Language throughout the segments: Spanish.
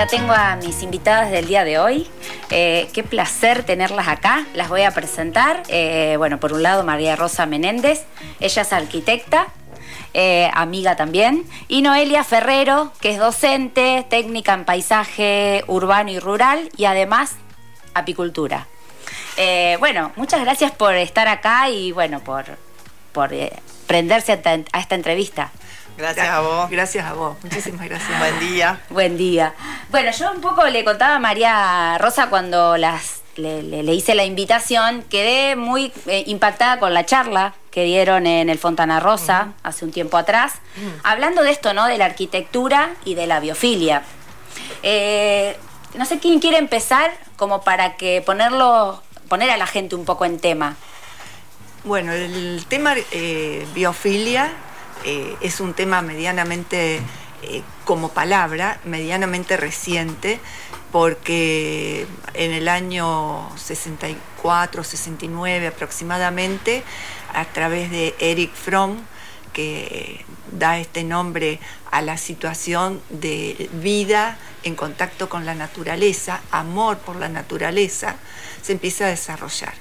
ya tengo a mis invitadas del día de hoy. Eh, qué placer tenerlas acá. Las voy a presentar. Eh, bueno, por un lado, María Rosa Menéndez. Ella es arquitecta, eh, amiga también. Y Noelia Ferrero, que es docente, técnica en paisaje urbano y rural y además apicultura. bueno, muchas gracias por estar acá y bueno, por, por prenderse a esta entrevista. Gracias a vos. Gracias a vos. Muchísimas gracias. Buen día. Buen día. Bueno, yo un poco le contaba a María Rosa cuando las le, hice la invitación, quedé muy eh, impactada con la charla que dieron en el Fontana Rosa hace un tiempo atrás, hablando de esto, ¿no? De la arquitectura y de la biofilia. Eh, no sé quién quiere empezar como para que ponerlo, poner a la gente un poco en tema. Bueno, el tema eh, biofilia eh, es un tema medianamente, eh, como palabra, medianamente reciente, porque en el año 64, 69 aproximadamente, a través de Eric Fromm, que da este nombre a la situación de vida en contacto con la naturaleza, amor por la naturaleza, se empieza a desarrollar.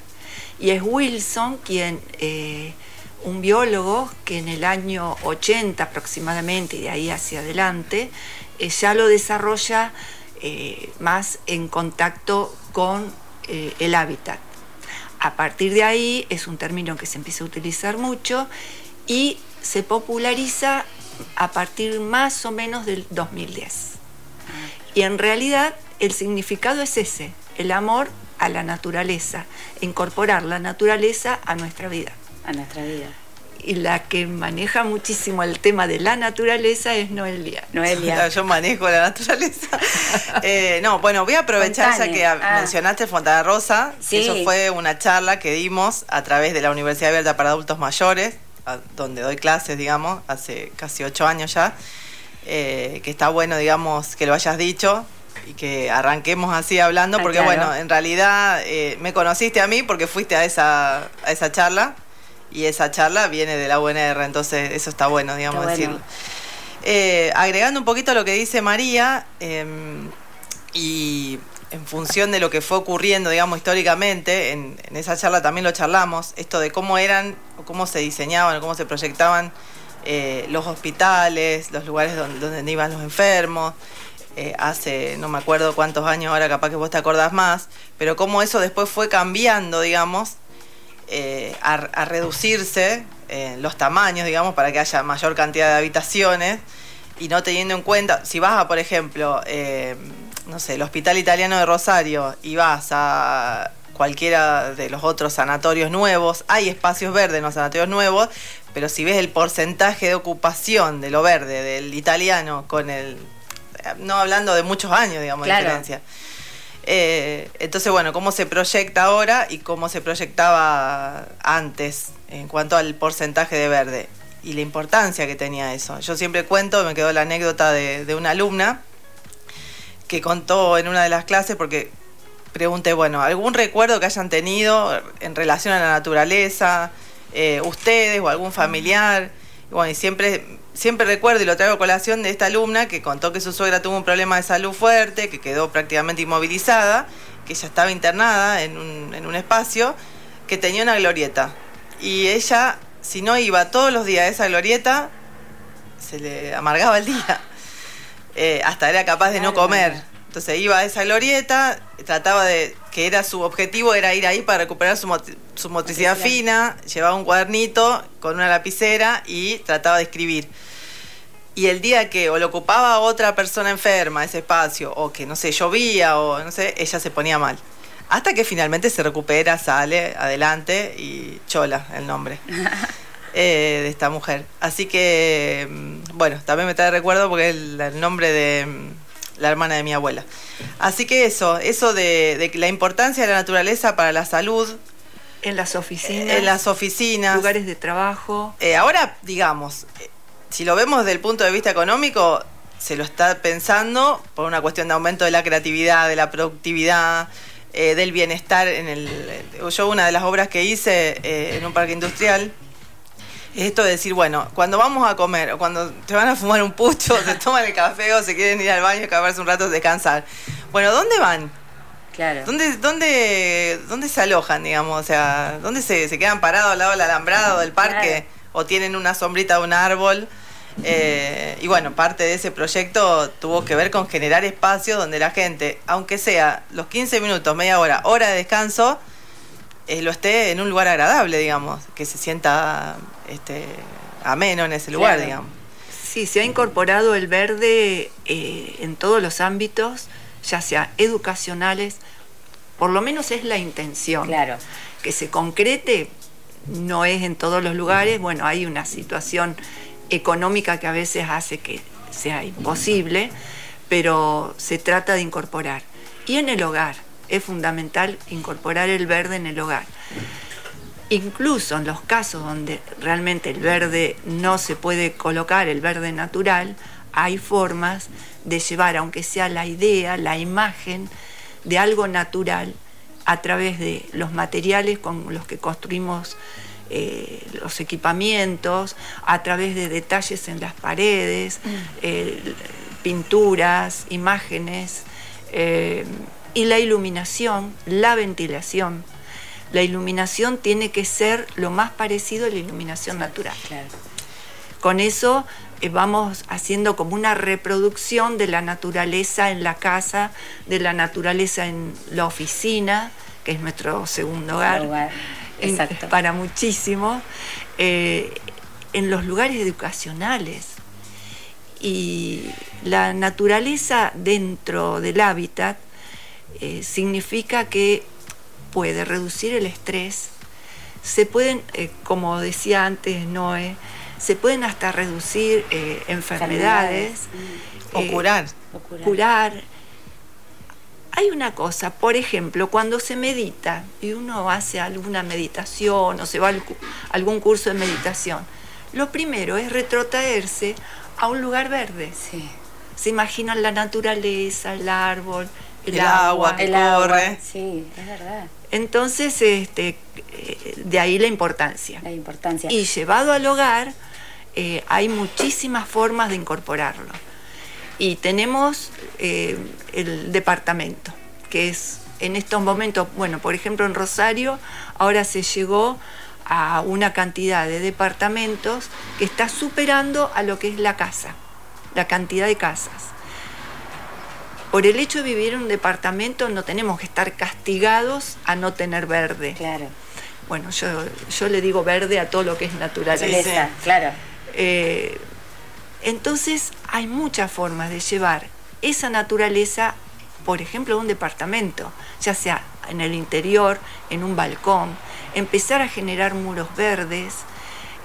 Y es Wilson quien eh, un biólogo que en el año 80 aproximadamente y de ahí hacia adelante eh, ya lo desarrolla eh, más en contacto con eh, el hábitat. A partir de ahí es un término que se empieza a utilizar mucho y se populariza a partir más o menos del 2010. Y en realidad el significado es ese, el amor a la naturaleza, incorporar la naturaleza a nuestra vida a nuestra vida. Y la que maneja muchísimo el tema de la naturaleza es Noelia. Noelia. Yo manejo la naturaleza. Eh, no, bueno, voy a aprovechar ya que ah. mencionaste Fontana Rosa. Eso fue una charla que dimos a través de la Universidad Abierta para Adultos Mayores, donde doy clases, digamos, hace casi ocho años ya. Eh, que está bueno, digamos, que lo hayas dicho, y que arranquemos así hablando, ah, porque bueno, en realidad eh, me conociste a mí porque fuiste a esa, a esa charla y esa charla viene de la UNR, entonces eso está bueno, digamos, decirlo. Eh, agregando un poquito a lo que dice María, em, y en función de lo que fue ocurriendo, digamos, históricamente, en, esa charla también lo charlamos, esto de cómo eran, o cómo se diseñaban, o cómo se proyectaban eh, los hospitales, los lugares donde, donde iban los enfermos, eh, hace no me acuerdo cuántos años, ahora capaz que vos te acordás más, pero cómo eso después fue cambiando, digamos, eh, a, reducirse eh, los tamaños, digamos, para que haya mayor cantidad de habitaciones. Y no teniendo en cuenta, si vas a, por ejemplo, eh, no sé, el Hospital Italiano de Rosario y vas a cualquiera de los otros sanatorios nuevos, hay espacios verdes en los sanatorios nuevos, pero si ves el porcentaje de ocupación de lo verde del italiano con el, no hablando de muchos años, digamos, de diferencia eh, entonces, bueno, cómo se proyecta ahora y cómo se proyectaba antes en cuanto al porcentaje de verde y la importancia que tenía eso. Yo siempre cuento, me quedó la anécdota de, una alumna que contó en una de las clases porque pregunté, bueno, ¿algún recuerdo que hayan tenido en relación a la naturaleza, eh, ustedes o algún familiar? Bueno, y siempre siempre recuerdo y lo traigo a colación de esta alumna que contó que su suegra tuvo un problema de salud fuerte, que quedó prácticamente inmovilizada, que ella estaba internada en un, espacio, que tenía una glorieta. Y ella, si no iba todos los días a esa glorieta, se le amargaba el día. Eh, hasta era capaz de no comer. Entonces iba a esa glorieta, trataba de, que era su objetivo, era ir ahí para recuperar su, su motricidad fina, llevaba un cuadernito con una lapicera y trataba de escribir. Y el día que o lo ocupaba otra persona enferma ese espacio, o que no sé, llovía, o no sé, ella se ponía mal. Hasta que finalmente se recupera, sale adelante y Chola el nombre eh, de esta mujer. Así que, mm, bueno, también me trae recuerdo porque el nombre de mm, la hermana de mi abuela. Así que eso, eso de, la importancia de la naturaleza para la salud. En las oficinas. En las oficinas. Lugares de trabajo. Eh, ahora, digamos, eh, si lo vemos desde el punto de vista económico, se lo está pensando por una cuestión de aumento de la creatividad, de la productividad, eh, del bienestar. En el, yo una de las obras que hice en un parque industrial, esto de decir, bueno, cuando vamos a comer o cuando te van a fumar un pucho, se toman el café o se quieren ir al baño, acabarse un rato, descansar. Bueno, ¿dónde van? Claro. ¿Dónde, dónde, dónde se alojan, digamos? O sea, ¿dónde se, se quedan parados al lado del alambrado del parque? ¿O tienen una sombrita de un árbol? Eh, y bueno, parte de ese proyecto tuvo que ver con generar espacios donde la gente, aunque sea los 15 minutos, media hora, hora de descanso, eh, lo esté en un lugar agradable, digamos, que se sienta este, ameno en ese lugar, digamos. Sí, se ha incorporado el verde eh, en todos los ámbitos, ya sea educacionales, por lo menos es la intención. Claro. Que se concrete, no es en todos los lugares, bueno, hay una situación económica que a veces hace que sea imposible, pero se trata de incorporar. Y en el hogar, es fundamental incorporar el verde en el hogar. Incluso en los casos donde realmente el verde no se puede colocar, el verde natural, hay formas de llevar, aunque sea la idea, la imagen de algo natural a través de los materiales con los que construimos eh, los equipamientos, a través de detalles en las paredes, mm. eh, pinturas, imágenes, eh, y la iluminación, la ventilación. La iluminación tiene que ser lo más parecido a la iluminación natural. Con eso vamos haciendo como una reproducción de la naturaleza en la casa, de la naturaleza en la oficina, que es nuestro segundo hogar. Exacto. para muchísimo, eh, en los lugares educacionales. Y la naturaleza dentro del hábitat eh, significa que puede reducir el estrés, se pueden, eh, como decía antes Noé, se pueden hasta reducir enfermedades, o curar. curar hay una cosa, por ejemplo, cuando se medita y uno hace alguna meditación o se va a algún curso de meditación, lo primero es retrotraerse a un lugar verde. Sí. Se imaginan la naturaleza, el árbol, el, agua, que corre. Sí, es verdad. Entonces, este, de ahí la importancia. La importancia. Y llevado al hogar, eh, hay muchísimas formas de incorporarlo y tenemos eh, el departamento, que es en estos momentos, bueno, por ejemplo en Rosario, ahora se llegó a una cantidad de departamentos que está superando a lo que es la casa, la cantidad de casas. Por el hecho de vivir en un departamento no tenemos que estar castigados a no tener verde. Claro. Bueno, yo, yo le digo verde a todo lo que es naturaleza. claro. Eh, entonces hay muchas formas de llevar esa naturaleza, por ejemplo, a un departamento, ya sea en el interior, en un balcón, empezar a generar muros verdes,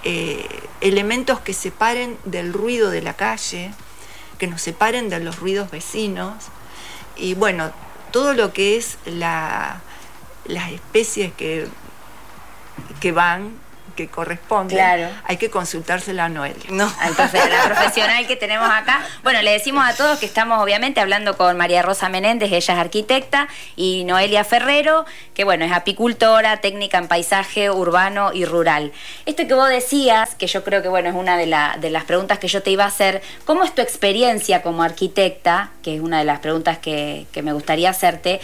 eh, elementos que separen del ruido de la calle, que nos separen de los ruidos vecinos, y bueno, todo lo que es las especies que, que van que corresponde, hay que consultársela a Noelia. No. Al la profesional que tenemos acá. Bueno, le decimos a todos que estamos obviamente hablando con María Rosa Menéndez, ella es arquitecta, y Noelia Ferrero, que bueno, es apicultora, técnica en paisaje urbano y rural. Esto que vos decías, que yo creo que bueno, es una de, de las preguntas que yo te iba a hacer, ¿cómo es tu experiencia como arquitecta? Que es una de las preguntas que, que me gustaría hacerte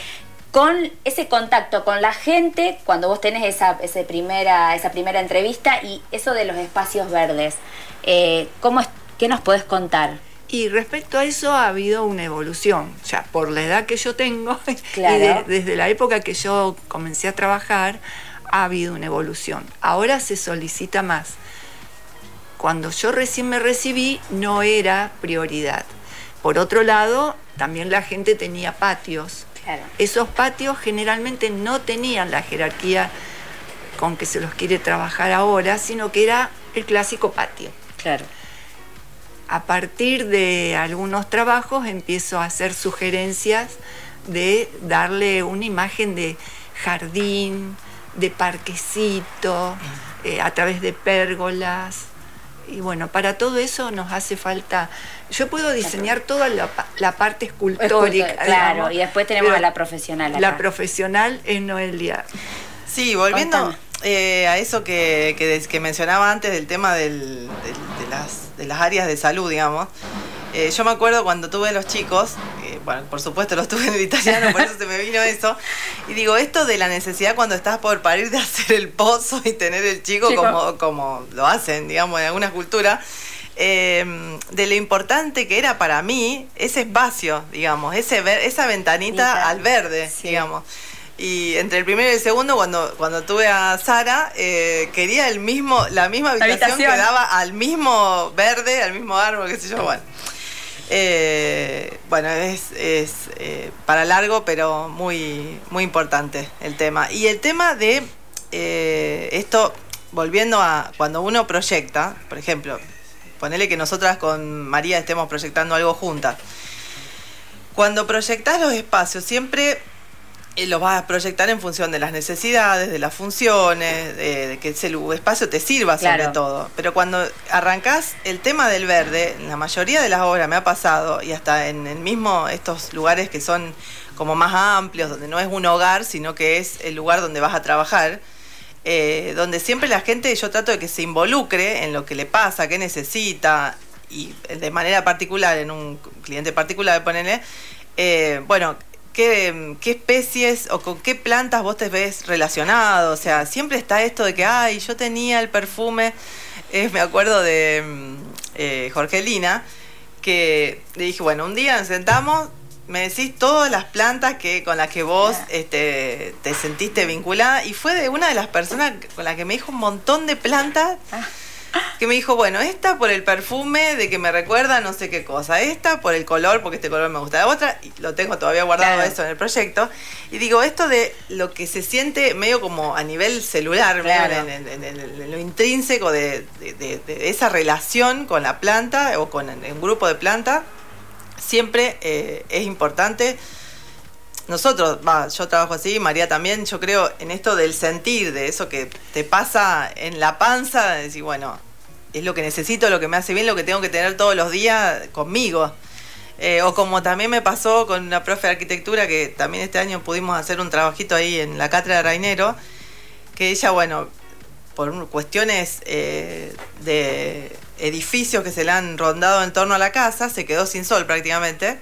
con ese contacto con la gente cuando vos tenés esa, primera, esa primera entrevista y eso de los espacios verdes. Eh, ¿cómo ¿Qué nos puedes contar? Y respecto a eso ha habido una evolución, ya por la edad que yo tengo y desde la época que yo comencé a trabajar, ha habido una evolución. Ahora se solicita más. Cuando yo recién me recibí no era prioridad. Por otro lado, también la gente tenía patios esos patios generalmente no tenían la jerarquía con que se los quiere trabajar ahora, sino que era el clásico patio. Claro. A partir de algunos trabajos empiezo a hacer sugerencias de darle una imagen de jardín, de parquecito, eh, a través de pérgolas, y bueno, para todo eso nos hace falta. Yo puedo diseñar toda la, parte escultórica. claro, y después tenemos a la profesional. La profesional es Noelia. Sí, volviendo eh, a eso que, que, mencionaba antes del tema del, de, las, de las áreas de salud, digamos. Eh, yo me acuerdo cuando tuve los chicos, bueno, por supuesto los tuve en el italiano, por eso se me vino eso. Y digo, esto de la necesidad cuando estás por parir de hacer el pozo y tener el chico, Como, como lo hacen, digamos, en alguna cultura. Eh, de lo importante que era para mí ese espacio, digamos, ese esa ventanita al verde, digamos. Y entre el primero y el segundo, cuando, cuando tuve a Sara, eh, quería el mismo, la misma habitación, que daba al mismo verde, al mismo árbol, qué sé yo, bueno. Eh, bueno, es, eh, para largo, pero muy, muy importante el tema. Y el tema de eh, esto, volviendo a cuando uno proyecta, por ejemplo, ponele que nosotras con María estemos proyectando algo juntas. Cuando proyectas los espacios, siempre y lo vas a proyectar en función de las necesidades, de las funciones, de, que ese espacio te sirva sobre todo. Pero cuando arrancás el tema del verde, la mayoría de las obras me ha pasado, y hasta en el mismo estos lugares que son como más amplios, donde no es un hogar, sino que es el lugar donde vas a trabajar, eh, donde siempre la gente, yo trato de que se involucre en lo que le pasa, qué necesita, y de manera particular, en un cliente particular, ponele, eh, bueno, qué, especies o con qué plantas vos te ves relacionado. O sea, siempre está esto de que, ay, yo tenía el perfume, eh, me acuerdo de mm, eh, Jorgelina, que le dije, bueno, un día nos sentamos, me decís todas las plantas que con las que vos este, te sentiste vinculada y fue de una de las personas con las que me dijo un montón de plantas. Que me dijo, bueno, esta por el perfume de que me recuerda no sé qué cosa, esta por el color, porque este color me gusta, la otra, y lo tengo todavía guardado eso en el proyecto, y digo, esto de lo que se siente medio como a nivel celular, en, lo intrínseco de, esa relación con la planta o con un grupo de planta, siempre eh, es importante nosotros, va, yo trabajo así, María también, yo creo en esto del sentir, de eso que te pasa en la panza, de decir, bueno, es lo que necesito, lo que me hace bien, lo que tengo que tener todos los días conmigo. Eh, o como también me pasó con una profe de arquitectura, que también este año pudimos hacer un trabajito ahí en la cátedra de Rainero, que ella, bueno, por cuestiones eh, de edificios que se le han rondado en torno a la casa, se quedó sin sol prácticamente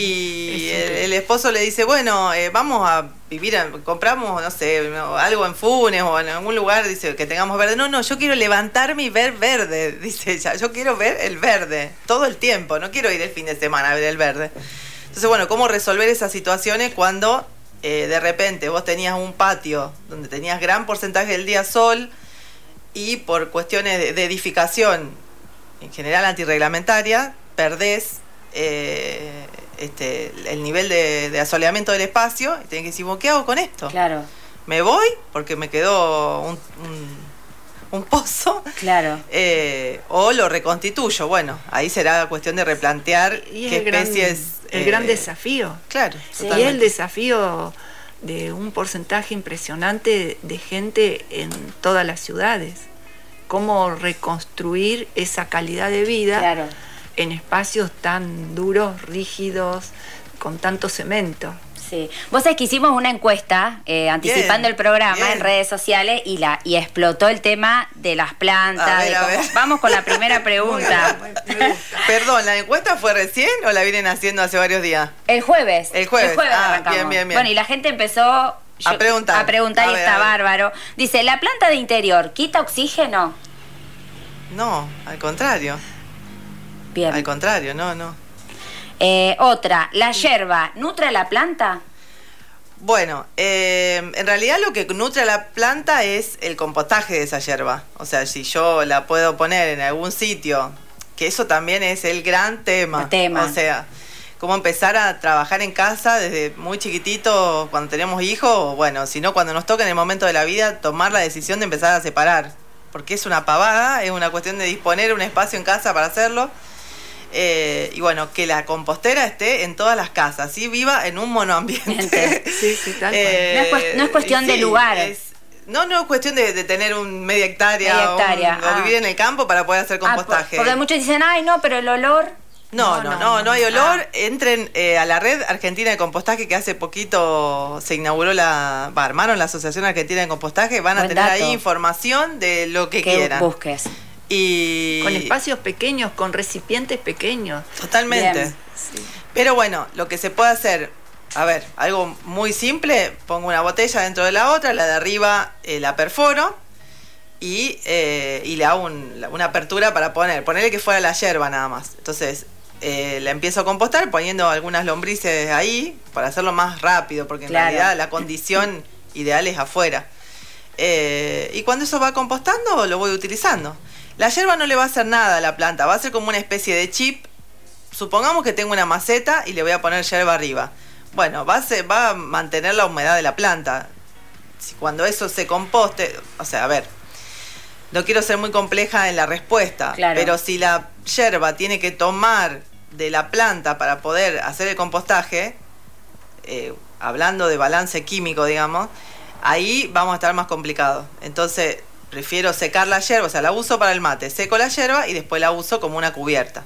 y el, esposo le dice, bueno, eh, vamos a vivir, compramos, no sé, algo en Funes o en algún lugar, dice, que tengamos verde. No, no, yo quiero levantarme y ver verde, dice ella. Yo quiero ver el verde todo el tiempo, no quiero ir el fin de semana a ver el verde. Entonces, bueno, ¿cómo resolver esas situaciones cuando eh, de repente vos tenías un patio donde tenías gran porcentaje del día sol y por cuestiones de, edificación, en general antirreglamentaria, perdés... Eh, este, el nivel de, asoleamiento del espacio y tienen que decir, ¿qué hago con esto? Claro. ¿Me voy? Porque me quedó un, un, pozo. Claro. Eh, o lo reconstituyo. Bueno, ahí será cuestión de replantear qué especies. el gran eh, desafío. Claro. Y el desafío de un porcentaje impresionante de gente en todas las ciudades. Cómo reconstruir esa calidad de vida. Claro en espacios tan duros, rígidos, con tanto cemento. Sí. Vos sabés que hicimos una encuesta eh, anticipando el programa en redes sociales y la y explotó el tema de las plantas. Vamos con la primera pregunta. Perdón, ¿la encuesta fue recién o la vienen haciendo hace varios días? El jueves. El jueves. ah, bien, bien, bien. Bueno, y la gente empezó a preguntar. A preguntar y está bárbaro. Dice, ¿la planta de interior quita oxígeno? No, al contrario. Al contrario, no, no. Eh, otra, ¿la yerba nutre la planta? Bueno, eh, en realidad lo que nutre a la planta es el compostaje de esa yerba. O sea, si yo la puedo poner en algún sitio, que eso también es el gran tema. tema. O sea, cómo empezar a trabajar en casa desde muy chiquitito cuando tenemos hijos, bueno, si no cuando nos toca en el momento de la vida tomar la decisión de empezar a separar. Porque es una pavada, es una cuestión de disponer un espacio en casa para hacerlo eh, y bueno, que la compostera esté en todas las casas, ¿sí? viva en un monoambiente. Sí, sí, tal eh, no, es cuestión de lugar. no, no es cuestión de, tener un media hectárea, o, ah. vivir en el campo para poder hacer ah, compostaje. porque muchos dicen, ay, no, pero el olor. No, no, no, no, hay olor. Entren eh, a la red argentina de compostaje que hace poquito se inauguró la, armaron la Asociación Argentina de Compostaje. Van a tener ahí información de lo que, quieran. busques. Y... Con espacios pequeños, con recipientes pequeños. Totalmente. Pero bueno, lo que se puede hacer, a ver, algo muy simple, pongo una botella dentro de la otra, la de arriba eh, la perforo y, eh, y le hago una apertura para poner, ponerle que fuera la yerba nada más. Entonces, eh, la empiezo a compostar poniendo algunas lombrices ahí para hacerlo más rápido, porque en realidad la condición ideal es afuera. Eh, y cuando eso va compostando, lo voy utilizando. La hierba no le va a hacer nada a la planta, va a ser como una especie de chip. Supongamos que tengo una maceta y le voy a poner hierba arriba. Bueno, va a, va a mantener la humedad de la planta. Cuando eso se composte, o sea, a ver, no quiero ser muy compleja en la respuesta, pero si la hierba tiene que tomar de la planta para poder hacer el compostaje, eh, hablando de balance químico, digamos, ahí vamos a estar más complicados. Entonces, prefiero secar la hierba, o sea, la uso para el mate, seco la hierba y después la uso como una cubierta.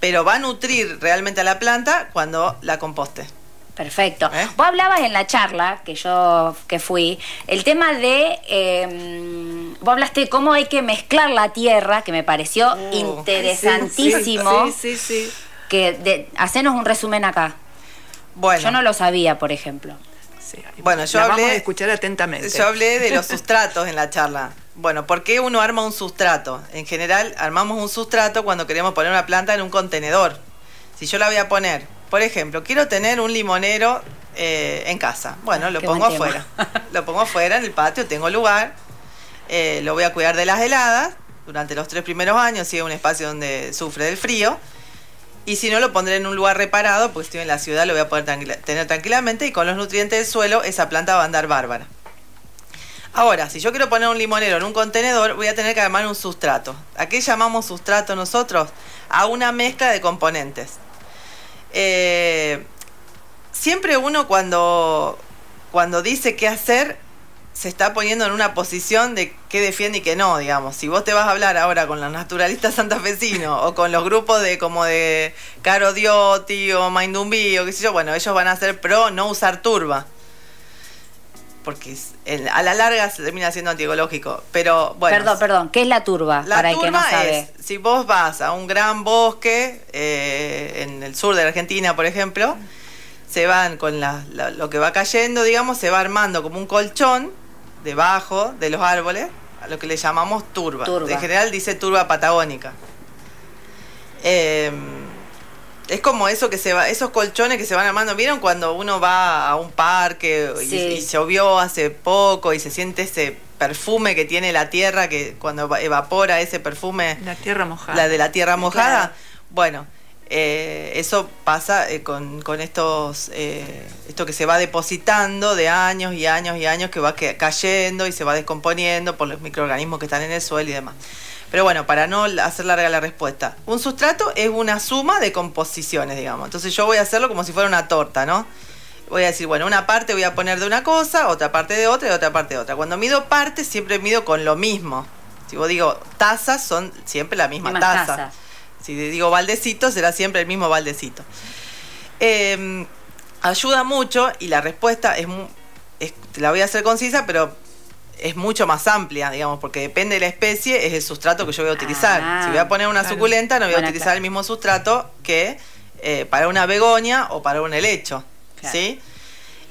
Pero va a nutrir realmente a la planta cuando la composte. Perfecto. ¿Eh? Vos hablabas en la charla que yo que fui, el tema de, em, vos hablaste de cómo hay que mezclar la tierra, que me pareció uh, interesantísimo. Sí, sí, sí, Que de, hacenos un resumen acá. Bueno. Yo no lo sabía, por ejemplo. Bueno, yo hablé, vamos a escuchar atentamente. Yo hablé de los sustratos en la charla. Bueno, ¿por qué uno arma un sustrato? En general, armamos un sustrato cuando queremos poner una planta en un contenedor. Si yo la voy a poner por ejemplo, quiero tener un limonero eh, en casa. Bueno, lo pongo afuera. lo pongo afuera en el patio, tengo lugar. Eh, lo voy a cuidar de las heladas durante los tres primeros años, si es un espacio donde sufre del frío. Y si no, lo pondré en un lugar reparado, pues estoy en la ciudad, lo voy a poder tener tranquilamente y con los nutrientes del suelo esa planta va a andar bárbara. Ahora, si yo quiero poner un limonero en un contenedor, voy a tener que armar un sustrato. ¿A qué llamamos sustrato nosotros? A una mezcla de componentes. Eh, siempre uno cuando, cuando dice qué hacer, se está poniendo en una posición de qué defiende y qué no, digamos. Si vos te vas a hablar ahora con los naturalistas santafesinos o con los grupos de como de Caro Diotti o Maindumbi o qué sé yo, bueno, ellos van a ser pro no usar turba porque a la larga se termina siendo antiecológico. Pero bueno. Perdón, perdón, ¿qué es la turba? La para turba que no sabe? es, si vos vas a un gran bosque, eh, en el sur de la Argentina, por ejemplo, se van con lo que va cayendo, digamos, se va armando como un colchón debajo de los árboles, a lo que le llamamos turba. turba. En general dice turba patagónica. Eh, es como eso que se va, esos colchones que se van armando. ¿Vieron cuando uno va a un parque y, llovió hace poco y se siente ese perfume que tiene la tierra, que cuando evapora ese perfume. La tierra mojada. La de la tierra mojada. Bueno, eh, eso pasa eh, con, estos, eh, esto que se va depositando de años y años y años, que va cayendo y se va descomponiendo por los microorganismos que están en el suelo y demás. Pero bueno, para no hacer larga la respuesta, un sustrato es una suma de composiciones, digamos. Entonces yo voy a hacerlo como si fuera una torta, ¿no? Voy a decir, bueno, una parte voy a poner de una cosa, otra parte de otra y otra parte de otra. Cuando mido partes, siempre mido con lo mismo. Si vos digo tazas, son siempre la misma taza. Si digo baldecito, será siempre el mismo baldecito. Em, ayuda mucho y la respuesta es, es, la voy a hacer concisa, pero es mucho más amplia, digamos, porque depende de la especie, es el sustrato que yo voy a utilizar. Ah, si voy a poner una suculenta, no voy a utilizar el mismo sustrato que eh, para una begonia o para un helecho. ¿sí?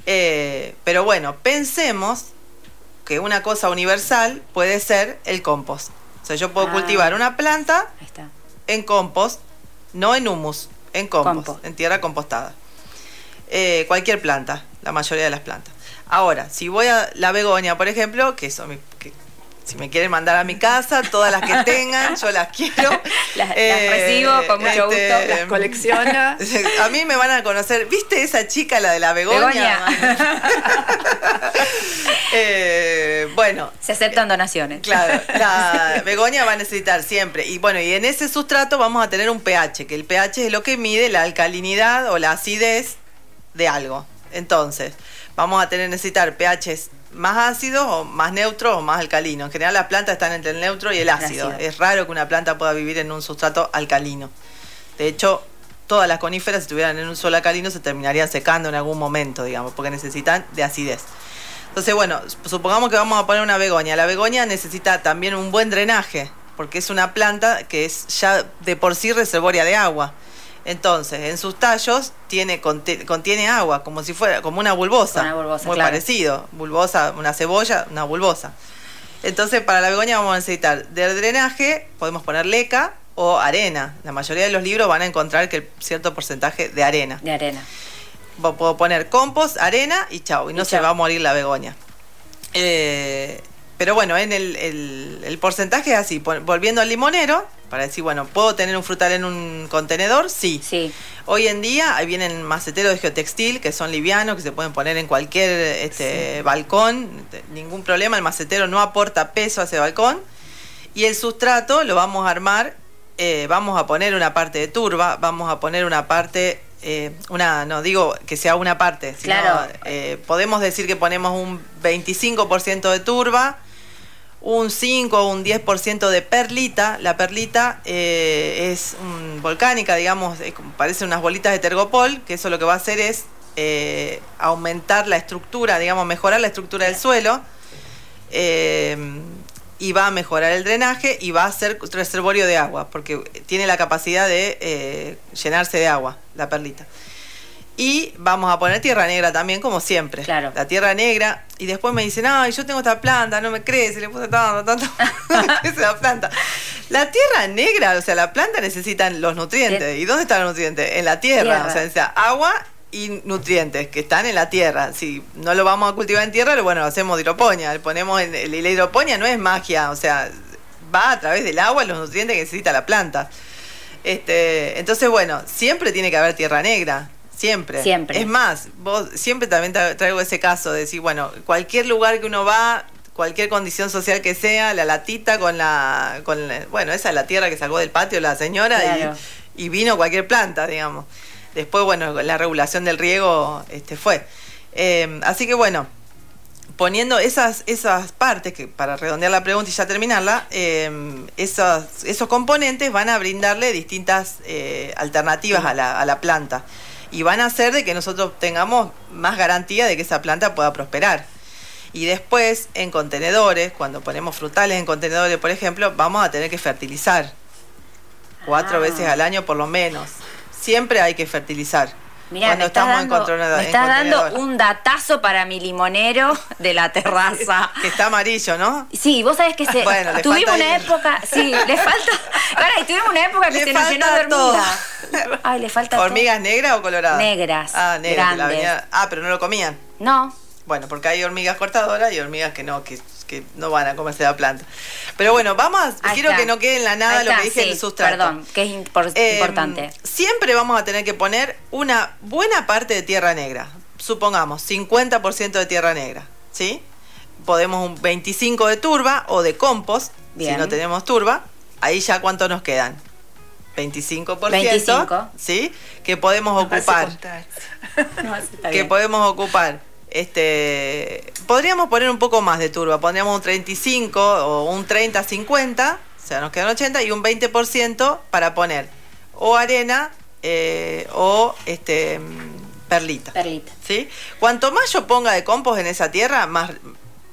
Eh, pero bueno, pensemos que una cosa universal puede ser el compost. O sea, yo puedo ah. cultivar una planta en compost, no en humus, en compost, en tierra compostada. Eh, cualquier planta, la mayoría de las plantas. Ahora, si voy a la begonia, por ejemplo, que eso si me quieren mandar a mi casa, todas las que tengan, yo las quiero. las, eh, recibo con mucho gusto, este, las colecciono. A mí me van a conocer, ¿viste esa chica, la de la begonia? Eh, bueno. Se aceptan donaciones. Claro, la begonia va a necesitar siempre. Y bueno, y en ese sustrato vamos a tener un pH, que el pH es lo que mide la alcalinidad o la acidez de algo. Entonces, vamos a tener necesitar pHs más ácidos o más neutros o más alcalinos. En general las plantas están entre el neutro y el ácido. Es raro que una planta pueda vivir en un sustrato alcalino. De hecho, todas las coníferas, si estuvieran en un suelo alcalino, se terminarían secando en algún momento, digamos, porque necesitan de acidez. Entonces, bueno, supongamos que vamos a poner una begoña. La begoña necesita también un buen drenaje, porque es una planta que es ya de por sí reservoria de agua. Entonces, en sus tallos tiene, contiene agua, como si fuera, como una bulbosa. Una bulbosa muy parecido. Bulbosa, una cebolla, una bulbosa. Entonces, para la begoña vamos a necesitar de drenaje, podemos poner leca o arena. La mayoría de los libros van a encontrar que cierto porcentaje de arena. De arena. Puedo poner compost, arena y chau, y no se va a morir la begoña. Eh, pero bueno, en el, porcentaje es así. Volviendo al limonero, para decir, bueno, ¿puedo tener un frutal en un contenedor? Sí. sí. Hoy en día ahí vienen maceteros de geotextil que son livianos, que se pueden poner en cualquier este, balcón, ningún problema. El macetero no aporta peso a ese balcón. Y el sustrato lo vamos a armar, eh, vamos a poner una parte de turba, vamos a poner una parte eh, una, no digo que sea una parte, sino, claro. Eh, podemos decir que ponemos un 25% de turba, un 5 o un 10% de perlita. La perlita eh, es volcánica, digamos, parece unas bolitas de tergopol, que eso lo que va a hacer es eh, aumentar la estructura, digamos, mejorar la estructura del suelo. Eh, y va a mejorar el drenaje y va a ser reservorio de agua, porque tiene la capacidad de llenarse de agua, la perlita. Y vamos a poner tierra negra también, como siempre. Claro. La tierra negra. Y después me dicen, ay, yo tengo esta planta, no me crece, le puse tanto, tanto. crece la planta. La tierra negra, o sea, la planta necesita los nutrientes. ¿Y dónde están los nutrientes? En la tierra. O sea, agua y nutrientes que están en la tierra. Si no lo vamos a cultivar en tierra, bueno, lo hacemos de hidroponía. Le ponemos en, la hidroponía no es magia, o sea, va a través del agua los nutrientes que necesita la planta. Este, entonces, bueno, siempre tiene que haber tierra negra. Siempre. Siempre. Es más, vos siempre también traigo ese caso de decir, bueno, cualquier lugar que uno va, cualquier condición social que sea, la latita con la, con bueno, esa es la tierra que sacó del patio la señora y, vino cualquier planta, digamos. Después, bueno, la regulación del riego este, fue. Eh, así que bueno, poniendo esas, esas partes, que para redondear la pregunta y ya terminarla, eh, esos, esos componentes van a brindarle distintas eh, alternativas a la, a la planta y van a hacer de que nosotros tengamos más garantía de que esa planta pueda prosperar. Y después, en contenedores, cuando ponemos frutales en contenedores, por ejemplo, vamos a tener que fertilizar cuatro ah. veces al año por lo menos. Siempre hay que fertilizar. Mira, cuando estamos dando, en Me estás dando un datazo para mi limonero de la terraza. que está amarillo, ¿no? Sí, vos sabés que se, tuvimos una época, sí, le falta, ahora, tuvimos una época que se nos llenó de hormigas. Ay, le falta ¿Hormigas negras o coloradas? Negras. Ah, negras. ah, pero no lo comían. No. Bueno, porque hay hormigas cortadoras y hormigas que no, que, que no van a comerse la planta. Pero bueno, vamos, quiero que no quede en la nada lo que dije en el sustrato. Perdón, que es em, importante. Siempre vamos a tener que poner una buena parte de tierra negra. Supongamos, 50% de tierra negra, ¿sí? Podemos un 25 de turba o de compost, si no tenemos turba. Ahí ya cuánto nos quedan. 25%, 25. ¿sí? Que podemos ocupar. que podemos ocupar este, podríamos poner un poco más de turba, pondríamos un 35 o un 30-50, o sea, nos quedan 80 y un 20% para poner o arena eh, o este perlita. Perlita. ¿sí? Cuanto más yo ponga de compost en esa tierra, más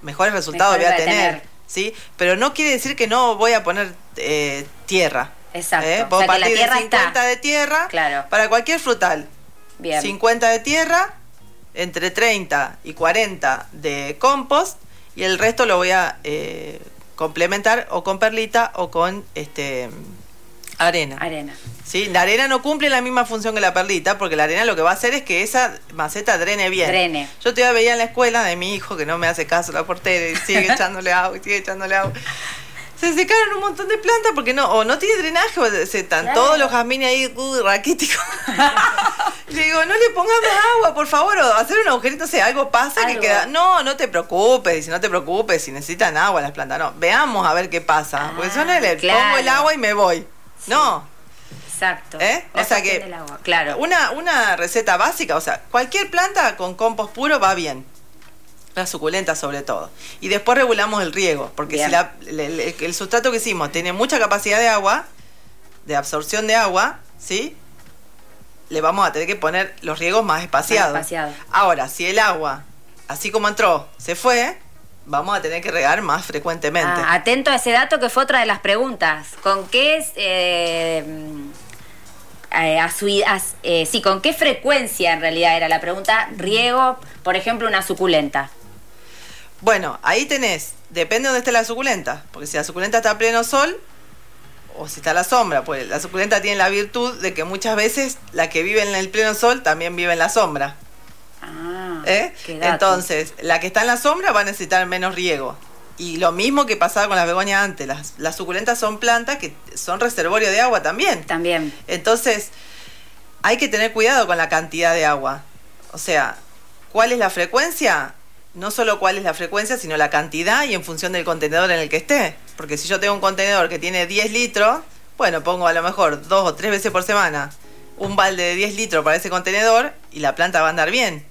mejores resultados voy a tener, ¿sí? Pero no quiere decir que no voy a poner eh, tierra. Exacto. ¿eh? Partir de 50 de tierra claro. para cualquier frutal. Bien. 50 de tierra entre 30 y 40 de compost y el resto lo voy a eh, complementar o con perlita o con este arena. Arena. ¿Sí? La arena no cumple la misma función que la perlita, porque la arena lo que va a hacer es que esa maceta drene bien. Drene. Yo te veía en la escuela de mi hijo que no me hace caso la portera y sigue echándole agua y sigue echándole agua se secaron un montón de plantas porque no, o no tiene drenaje, o se están todos los jazmines ahí uh, raquíticos. le digo, no le pongas más agua, por favor, o hacer un agujerito, o sea, algo pasa que queda. No, no te preocupes, si no te preocupes, si necesitan agua las plantas, no. Veamos a ver qué pasa. porque yo no le pongo el agua y me voy. No. Exacto. ¿Eh? o sea que, claro. una, una receta básica, o sea, cualquier planta con compost puro va bien las suculentas sobre todo. Y después regulamos el riego, porque si el, sustrato que hicimos tiene mucha capacidad de agua, de absorción de agua, ¿sí? Le vamos a tener que poner los riegos más espaciados. Ahora, si el agua, así como entró, se fue, vamos a tener que regar más frecuentemente. Ah, atento a ese dato que fue otra de las preguntas. ¿Con qué eh, eh, a su, eh, sí, con qué frecuencia en realidad era la pregunta riego, por ejemplo, una suculenta? Bueno, ahí tenés, depende de dónde esté la suculenta, porque si la suculenta está a pleno sol o si está a la sombra, pues la suculenta tiene la virtud de que muchas veces la que vive en el pleno sol también vive en la sombra. Ah, ¿Eh? Entonces, la que está en la sombra va a necesitar menos riego. Y lo mismo que pasaba con las begonias antes, las, las suculentas son plantas que son reservorio de agua también. También. Entonces, hay que tener cuidado con la cantidad de agua. O sea, ¿cuál es la frecuencia? No solo cuál es la frecuencia, sino la cantidad y en función del contenedor en el que esté. Porque si yo tengo un contenedor que tiene 10 litros, bueno, pongo a lo mejor dos o tres veces por semana un balde de 10 litros para ese contenedor y la planta va a andar bien.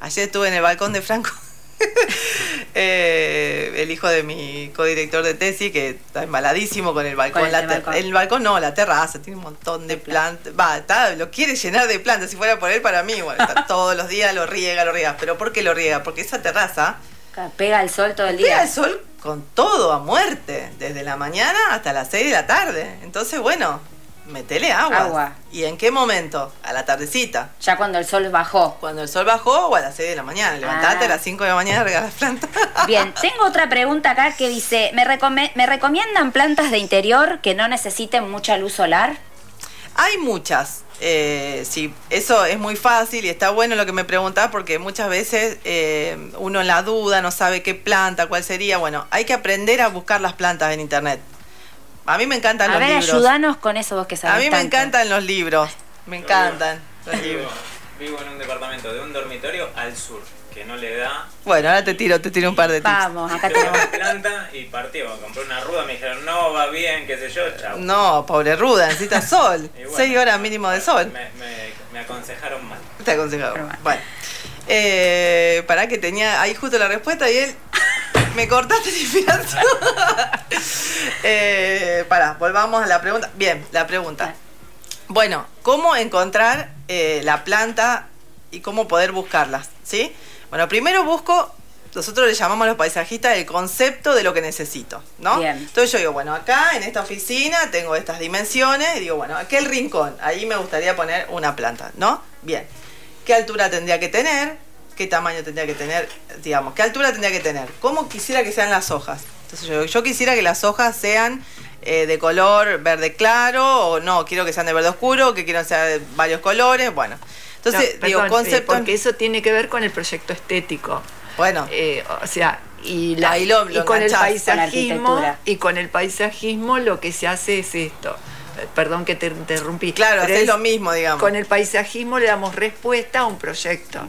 Ayer estuve en el balcón de Franco Eh, el hijo de mi codirector de tesis, que está embaladísimo con el balcón. el, balcón? no, la terraza, tiene un montón de plantas. Va, lo quiere llenar de plantas. Si fuera por él, para mí, bueno, todos los días lo riega, lo riega. Pero ¿por qué lo riega? Porque esa terraza. Pega el sol todo el día. Pega el sol con todo a muerte, desde la mañana hasta las 6 de la tarde. Entonces, bueno, metele agua. Agua. ¿Y en qué momento? A la tardecita. Ya cuando el sol bajó. Cuando el sol bajó o a las 6 de la mañana. Levantate a las 5 de la mañana y regalas plantas. Bien, tengo otra pregunta acá que dice, ¿me, ¿me recomiendan plantas de interior que no necesiten mucha luz solar? Hay muchas. Eh, sí, eso es muy fácil y está bueno lo que me preguntás porque muchas veces eh, uno en la duda no sabe qué planta, cuál sería. Bueno, hay que aprender a buscar las plantas en internet. A mí me encantan los libros. A ver, ayúdanos con eso vos que sabes A mí me encantan los libros. Me encantan los libros. Vivo en un departamento de un dormitorio al sur, que no le da... Bueno, ahora te tiro, te tiro un par de tips. Vamos, acá tenemos... planta y partió. Compré una ruda, me dijeron, no, va bien, qué sé yo, chao. No, pobre ruda, necesita sol. Seis horas mínimo de sol. Me, me, aconsejaron mal. Te aconsejaron. Bueno. Eh, para que tenía ahí justo la respuesta y él me cortaste inspiración. eh, para, volvamos a la pregunta. Bien, la pregunta. Bueno, ¿cómo encontrar eh, la planta y cómo poder buscarlas? ¿Sí? Bueno, primero busco, nosotros le llamamos a los paisajistas el concepto de lo que necesito, ¿no? Entonces yo digo, bueno, acá en esta oficina tengo estas dimensiones y digo, bueno, aquel rincón, ahí me gustaría poner una planta, ¿no? Bien. ¿Qué altura tendría que tener? Qué tamaño tendría que tener, digamos, qué altura tendría que tener, cómo quisiera que sean las hojas. Entonces yo, quisiera que las hojas sean eh, de color verde claro, o no, quiero que sean de verde oscuro, que quiero que sean de varios colores, bueno. Entonces, digo, concepto... porque eso tiene que ver con el proyecto estético. Bueno. Eh, o sea, y, la, y con el paisajismo, y con el paisajismo lo que se hace es esto perdón que te interrumpí. Claro, es lo mismo, digamos. Con el paisajismo le damos respuesta a un proyecto.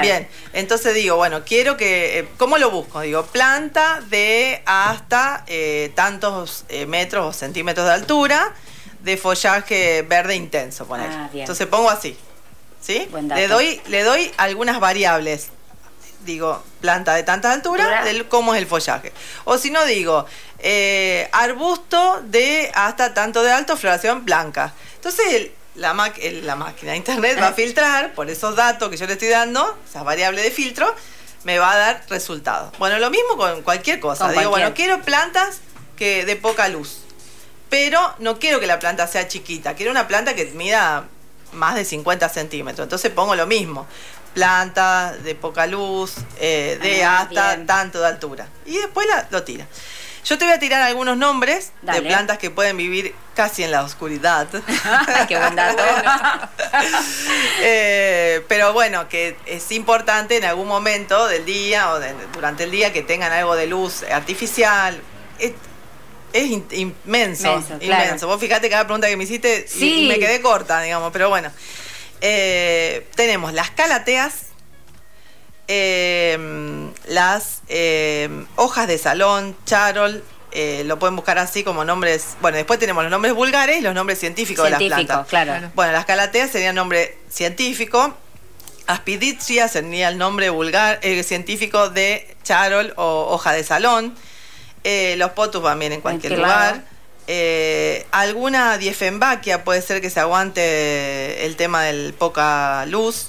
Bien, entonces digo, bueno, quiero que, eh, ¿cómo lo busco? Digo, planta de hasta eh, tantos eh, metros o centímetros de altura, de follaje verde intenso, poner. Ah, entonces pongo así, ¿sí? Le doy, le doy algunas variables digo, planta de tanta altura, del cómo es el follaje. O si no, digo, eh, arbusto de hasta tanto de alto, floración blanca. Entonces, la, la máquina de internet va a filtrar por esos datos que yo le estoy dando, esas variables de filtro, me va a dar resultados. Bueno, lo mismo con cualquier cosa. digo, bueno, quiero plantas que de poca luz. Pero no quiero que la planta sea chiquita, quiero una planta que mida más de 50 centímetros. Entonces pongo lo mismo planta de poca luz, eh, de ah, hasta tanto de altura. Y después lo tira. Yo te voy a tirar algunos nombres de plantas que pueden vivir casi en la oscuridad. Qué buen dato. Eh, pero bueno, que es importante en algún momento del día o durante el día que tengan algo de luz artificial. Es, inmenso, inmenso. Vos fíjate cada pregunta que me hiciste y me quedé corta, digamos, pero bueno. Eh, tenemos las calateas, em, las em, hojas de salón, charol, eh, lo pueden buscar así como nombres. Bueno, después tenemos los nombres vulgares y los nombres científicos de las plantas. Claro. Bueno, las calateas serían nombre científico. Aspiditria sería el nombre vulgar, eh, científico de charol o hoja de salón. los potus van bien en cualquier lugar. Eh, alguna diefenbaquia puede ser que se aguante el tema del poca luz.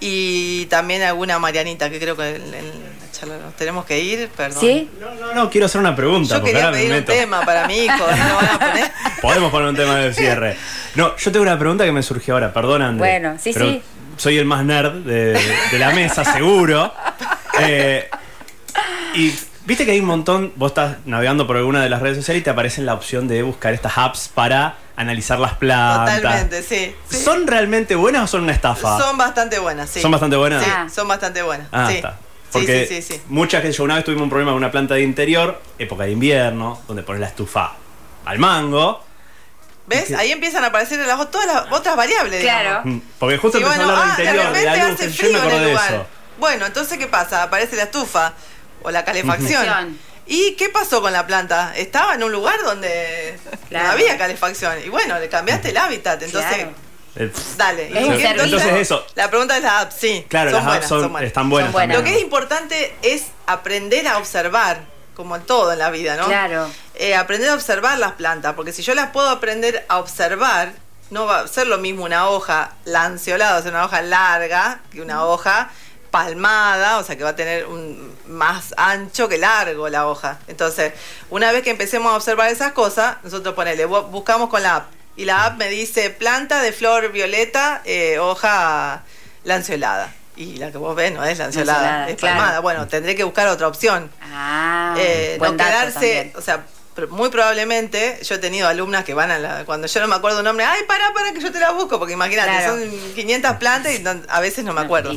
Y también alguna Marianita, que creo que nos tenemos que ir, perdón. ¿Sí? No, no, no, quiero hacer una pregunta. Yo quería pedir un tema para mi hijo, ¿no van a poner? Podemos poner un tema de cierre. No, yo tengo una pregunta que me surgió ahora, perdón André. Bueno, sí, sí. Soy el más nerd de, la mesa, seguro. Eh, y viste que hay un montón, vos estás navegando por alguna de las redes sociales y te aparece la opción de buscar estas apps para analizar las plantas. Totalmente, sí, ¿Son realmente buenas o son una estafa? Son bastante buenas, sí. ¿Son bastante buenas? Sí, son bastante buenas. Ah, sí. está. Porque sí, sí, sí, muchas que yo una vez tuvimos un problema con una planta de interior, época de invierno, donde pones la estufa al mango. ¿Ves? Ahí empiezan a aparecer las, todas las otras variables. Claro. Mm, porque justo empezó a hablar de ah, interior, de, de la luz, hace yo me acordé de eso. Bueno, entonces, ¿qué pasa? Aparece la estufa o la calefacción. ¿Y qué pasó con la planta? Estaba en un lugar donde no había calefacción. Y bueno, le cambiaste el hábitat. Entonces, dale. entonces, eso. La pregunta es la app, sí. Claro, las apps son, están buenas. Lo que es importante es aprender a observar, como en todo en la vida, ¿no? Claro. Eh, aprender a observar las plantas, porque si yo las puedo aprender a observar, no va a ser lo mismo una hoja lanceolada, o sea, una hoja larga que una hoja palmada, o sea que va a tener un más ancho que largo la hoja. Entonces, una vez que empecemos a observar esas cosas, nosotros ponele, buscamos con la app y la app me dice planta de flor violeta, eh, hoja lanceolada. Y la que vos ves no es lanceolada, es palmada. Bueno, tendré que buscar otra opción. Ah, eh, no quedarse, o sea, muy probablemente yo he tenido alumnas que van a la, cuando yo no me acuerdo un nombre, ay, para, para que yo te la busco, porque imagínate, son 500 plantas y a veces no me acuerdo.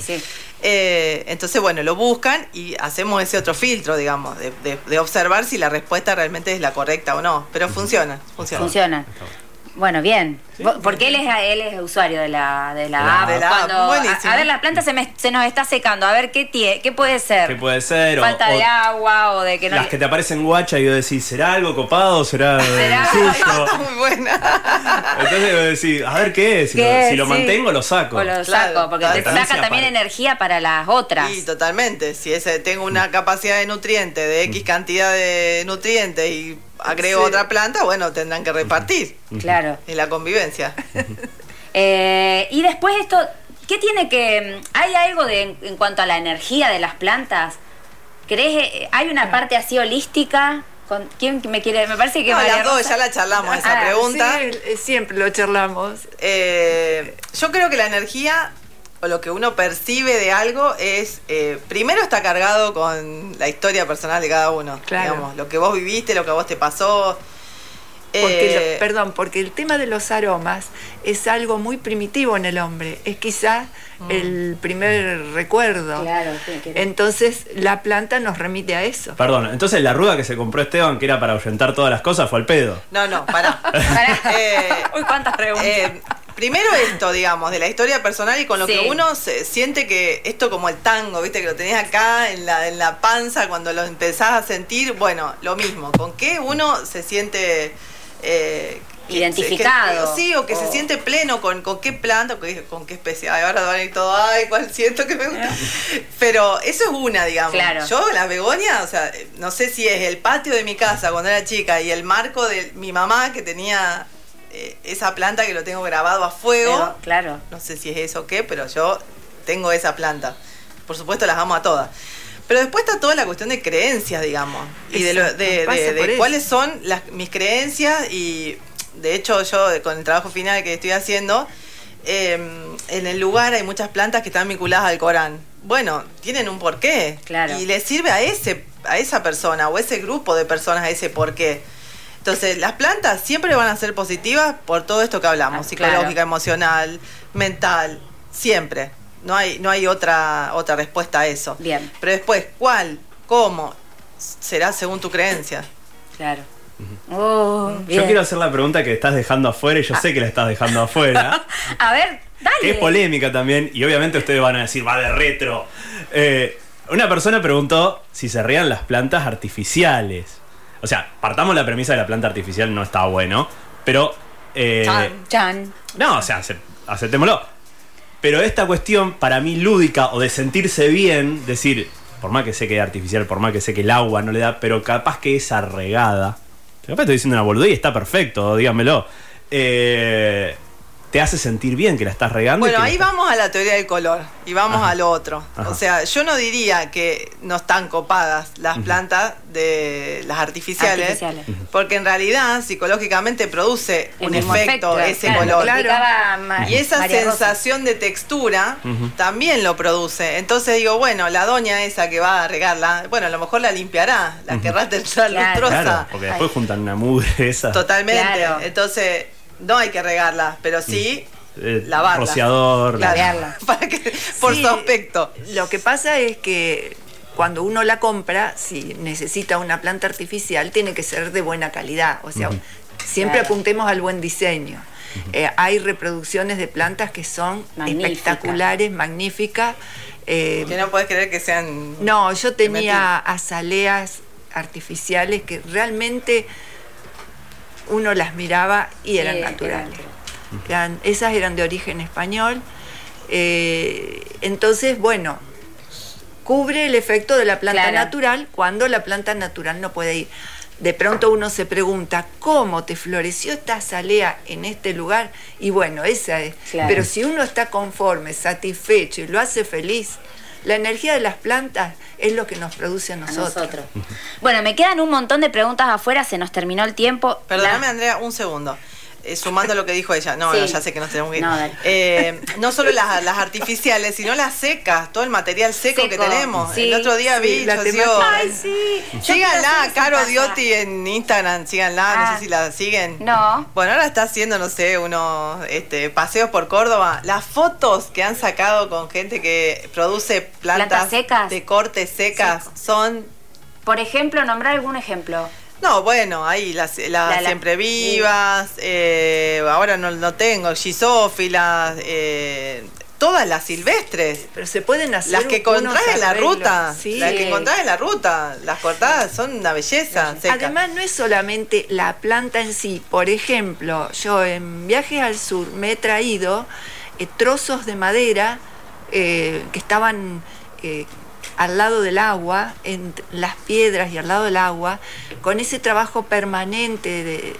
Eh, entonces, bueno, lo buscan y hacemos ese otro filtro, digamos, de, observar si la respuesta realmente es la correcta o no. Pero funciona, funciona. Funciona. Bueno, bien. Porque él es, él es usuario de la, de la, app. Cuando, a, ver, la planta se, me, se nos está secando. A ver, ¿qué, tie, qué puede ser? ¿Qué puede ser? Falta de agua o de que no... Las que te aparecen guacha y yo decís, ¿será algo copado? ¿Será, ¿Será? suyo? muy buena. Entonces yo decís, a ver qué es. Si, lo, mantengo, lo saco. O lo saco, porque te saca también energía para las otras. Sí, totalmente. Si ese, tengo una capacidad de nutriente, de X cantidad de nutrientes y agrego otra planta, bueno, tendrán que repartir. Claro. En la convivencia. Eh, y después esto, ¿qué tiene que... ¿Hay algo de, en cuanto a la energía de las plantas? ¿Crees, eh, hay una parte así holística? Con, ¿Quién me quiere? Me parece que... No, las dos ya la charlamos esa ah, pregunta. Sí, eh, siempre lo charlamos. yo creo que la energía lo que uno percibe de algo es, primero está cargado con la historia personal de cada uno. Claro. Digamos, lo que vos viviste, lo que a vos te pasó, porque eh, perdón, porque el tema de los aromas es algo muy primitivo en el hombre, es quizá mm. el primer recuerdo. Claro, Entonces la planta nos remite a eso. Perdón, entonces la ruda que se compró Esteban, que era para ahuyentar todas las cosas, fue al pedo. No, no, pará. Eh, Uy, cuántas preguntas. Eh, primero esto, digamos, de la historia personal y con lo que uno se siente que esto como el tango, viste, que lo tenés acá en la, en la panza cuando lo empezás a sentir, bueno, lo mismo, con qué uno se siente eh, identificado. sí, o que se siente pleno con, con qué planta, con, qué especie. Ay, ahora van a ir todo, ay, cuál siento que me gusta. Pero eso es una, digamos. Yo, las begonias, o sea, no sé si es el patio de mi casa cuando era chica y el marco de mi mamá que tenía eh, esa planta que lo tengo grabado a fuego. claro. No sé si es eso o qué, pero yo tengo esa planta. Por supuesto, las amo a todas. Pero después está toda la cuestión de creencias, digamos, y de, de, cuáles son las, mis creencias y de hecho yo con el trabajo final que estoy haciendo, em, en el lugar hay muchas plantas que están vinculadas al Corán. Bueno, tienen un porqué. Claro. Y le sirve a ese, a esa persona o ese grupo de personas a ese porqué. Entonces, las plantas siempre van a ser positivas por todo esto que hablamos, ah, psicológica, emocional, mental, siempre. No hay, no hay otra, otra respuesta a eso. Bien. Pero después, ¿cuál? ¿Cómo? Será según tu creencia. Claro. Oh, yo quiero hacer la pregunta que estás dejando afuera y yo sé que la estás dejando afuera. a ver, dale. es polémica también y obviamente ustedes van a decir, va de retro. Eh, una persona preguntó si se rían las plantas artificiales. O sea, partamos la premisa de la planta artificial no está bueno, pero... Eh, chan, chan. No, o sea, aceptémoslo. Pero esta cuestión, para mí, lúdica o de sentirse bien, decir, por más que sé que es artificial, por más que sé que el agua no le da, pero capaz que esa regada Capaz estoy diciendo una boludez y está perfecto, díganmelo. Eh, te hace sentir bien que la estás regando. Bueno, ahí vamos a la teoría del color y vamos a lo otro. O sea, yo no diría que no están copadas las plantas de las artificiales, porque en realidad psicológicamente produce un efecto, ese color. y esa sensación de textura también lo produce. Entonces digo, bueno, la doña esa que va a regarla, bueno, a lo mejor la limpiará, la querrás tener lustrosa. Claro, porque después juntan una mugre esa. Totalmente. Entonces no hay que regarla, pero sí eh, lavarla. Rociador. Lavarla. Para que, por su aspecto. Lo que pasa es que cuando uno la compra, si necesita una planta artificial, tiene que ser de buena calidad. O sea, siempre apuntemos al buen diseño. Eh, hay reproducciones de plantas que son espectaculares, magníficas. Eh, que no puedes creer que sean. No, yo tenía azaleas artificiales que realmente uno las miraba y eran naturales. esas eran de origen español. Eh, entonces, bueno, cubre el efecto de la planta natural cuando la planta natural no puede ir. De pronto uno se pregunta, ¿cómo te floreció esta azalea en este lugar? Y bueno, esa es. Pero si uno está conforme, satisfecho y lo hace feliz, la energía de las plantas es lo que nos produce a nosotros. Bueno, me quedan un montón de preguntas afuera, se nos terminó el tiempo. Perdóname, Andrea, un segundo. Eh, sumando lo que dijo ella, no, ya sé que nos tenemos que ir. No, eh, no solo las, artificiales, sino las secas, todo el material seco, que tenemos. el otro día vi, la Ay, sí. Síganla, Caro Diotti en Instagram, síganla, no sé ah. si la siguen. No. Bueno, ahora está haciendo, no sé, unos este, paseos por Córdoba. Las fotos que han sacado con gente que produce plantas, secas? de corte secas son... Por ejemplo, nombrar algún ejemplo. No, bueno, ahí las, siempre vivas, eh, ahora no, no tengo, gisófilas, eh, todas las silvestres. Pero se pueden hacer. Las que encontrás en la ruta. Las que encontrás en la ruta. Las cortadas son una belleza. Además, no es solamente la planta en sí. Por ejemplo, yo en viajes al sur me he traído eh, trozos de madera que estaban al lado del agua, en las piedras y al lado del agua, con ese trabajo permanente de,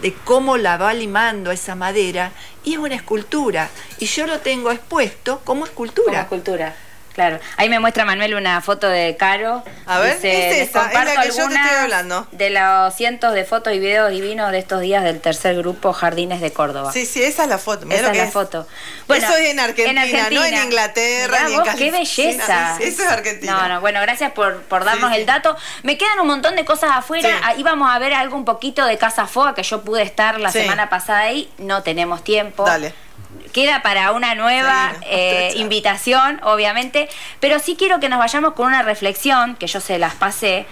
de cómo la va limando esa madera, y es una escultura. Y yo lo tengo expuesto como escultura. Como escultura. Claro, ahí me muestra Manuel una foto de Caro. A ver, es esa, es la que yo te estoy hablando. De los cientos de fotos y videos divinos de estos días del tercer grupo Jardines de Córdoba. Sí, sí, esa es la foto. esa es la foto. Bueno, eso es en Argentina, no en Inglaterra ni en ¡Qué belleza! eso es Argentina. No, no, bueno, gracias por, por darnos el dato. Me quedan un montón de cosas afuera. Ahí vamos a ver algo un poquito de Casa Foa, que yo pude estar la semana pasada ahí. No tenemos tiempo. Dale queda para una nueva eh, invitación, obviamente, pero sí quiero que nos vayamos con una reflexión, que yo se las pasé.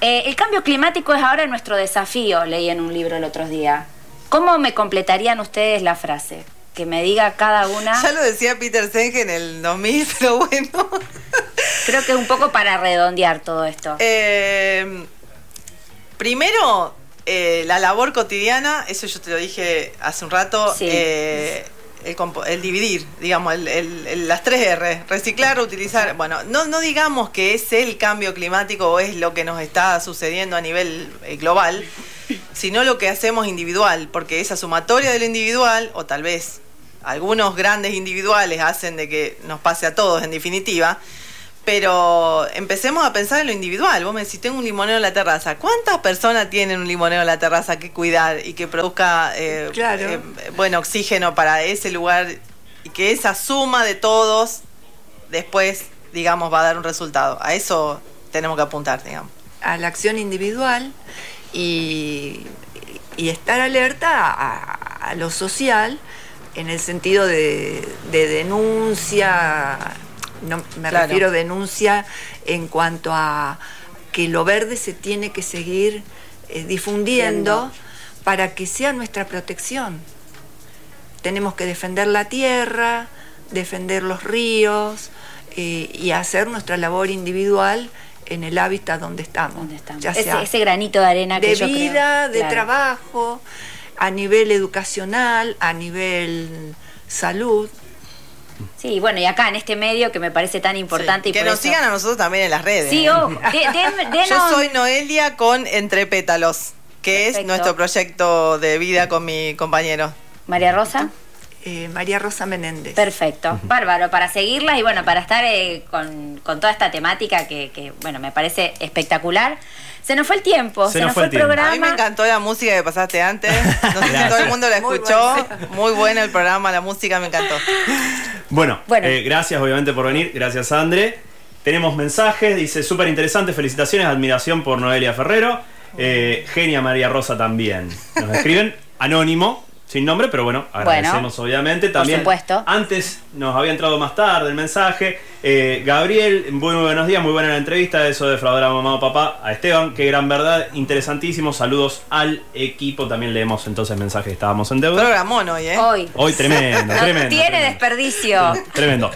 Eh, el cambio climático es ahora nuestro desafío, leí en un libro el otro día. ¿Cómo me completarían ustedes la frase? Que me diga cada una. Ya lo decía Peter Senge en el 2000, pero bueno. Creo que es un poco para redondear todo esto. Eh, primero, la labor cotidiana, eso yo te lo dije hace un rato, sí el, dividir, digamos, las tres R, reciclar, utilizar, bueno, no, no digamos que es el cambio climático o es lo que nos está sucediendo a nivel eh, global, sino lo que hacemos individual, porque esa sumatoria de lo individual, o tal vez algunos grandes individuales hacen de que nos pase a todos en definitiva, pero empecemos a pensar en lo individual. Vos me decís, tengo un limonero en la terraza. ¿Cuántas personas tienen un limonero en la terraza que cuidar y que produzca eh, eh, oxígeno para ese lugar y que esa suma de todos después, digamos, va a dar un resultado? A eso tenemos que apuntar, digamos. A la acción individual y, estar alerta a, lo social en el sentido de, de denuncia no, me refiero a denuncia en cuanto a que lo verde se tiene que seguir eh, difundiendo para que sea nuestra protección. Tenemos que defender la tierra, defender los ríos eh, y hacer nuestra labor individual en el hábitat donde estamos. ese, granito de arena que de vida, de trabajo, a nivel educacional, a nivel salud. Sí, bueno, y acá en este medio que me parece tan importante. Y que nos sigan a nosotros también en las redes. Sí, oh, Yo soy Noelia con Entre Pétalos. que es nuestro proyecto de vida con mi compañero. María Rosa. Eh, María Rosa Menéndez. Perfecto, bárbaro, para seguirla y bueno, para estar eh, con, toda esta temática que, bueno, me parece espectacular. Se nos fue el tiempo, se, nos, fue el, programa. A mí me encantó la música que pasaste antes. No sé si todo el mundo la escuchó. Muy, bueno el programa, la música me encantó. Bueno, eh, gracias obviamente por venir. Gracias, André. Tenemos mensajes, dice súper interesante, felicitaciones, admiración por Noelia Ferrero. Genia María Rosa también. Nos escriben, anónimo, sin nombre, pero bueno, agradecemos obviamente. También por supuesto. antes nos había entrado más tarde el mensaje. Eh, Gabriel, muy, buenos días, muy buena la entrevista, eso de fraudar a mamá o papá, a Esteban, qué gran verdad, interesantísimo. Saludos al equipo, también leemos entonces mensajes, estábamos en deuda. Programón hoy, ¿eh? Hoy. Hoy tremendo, tremendo. Tiene desperdicio. Tremendo.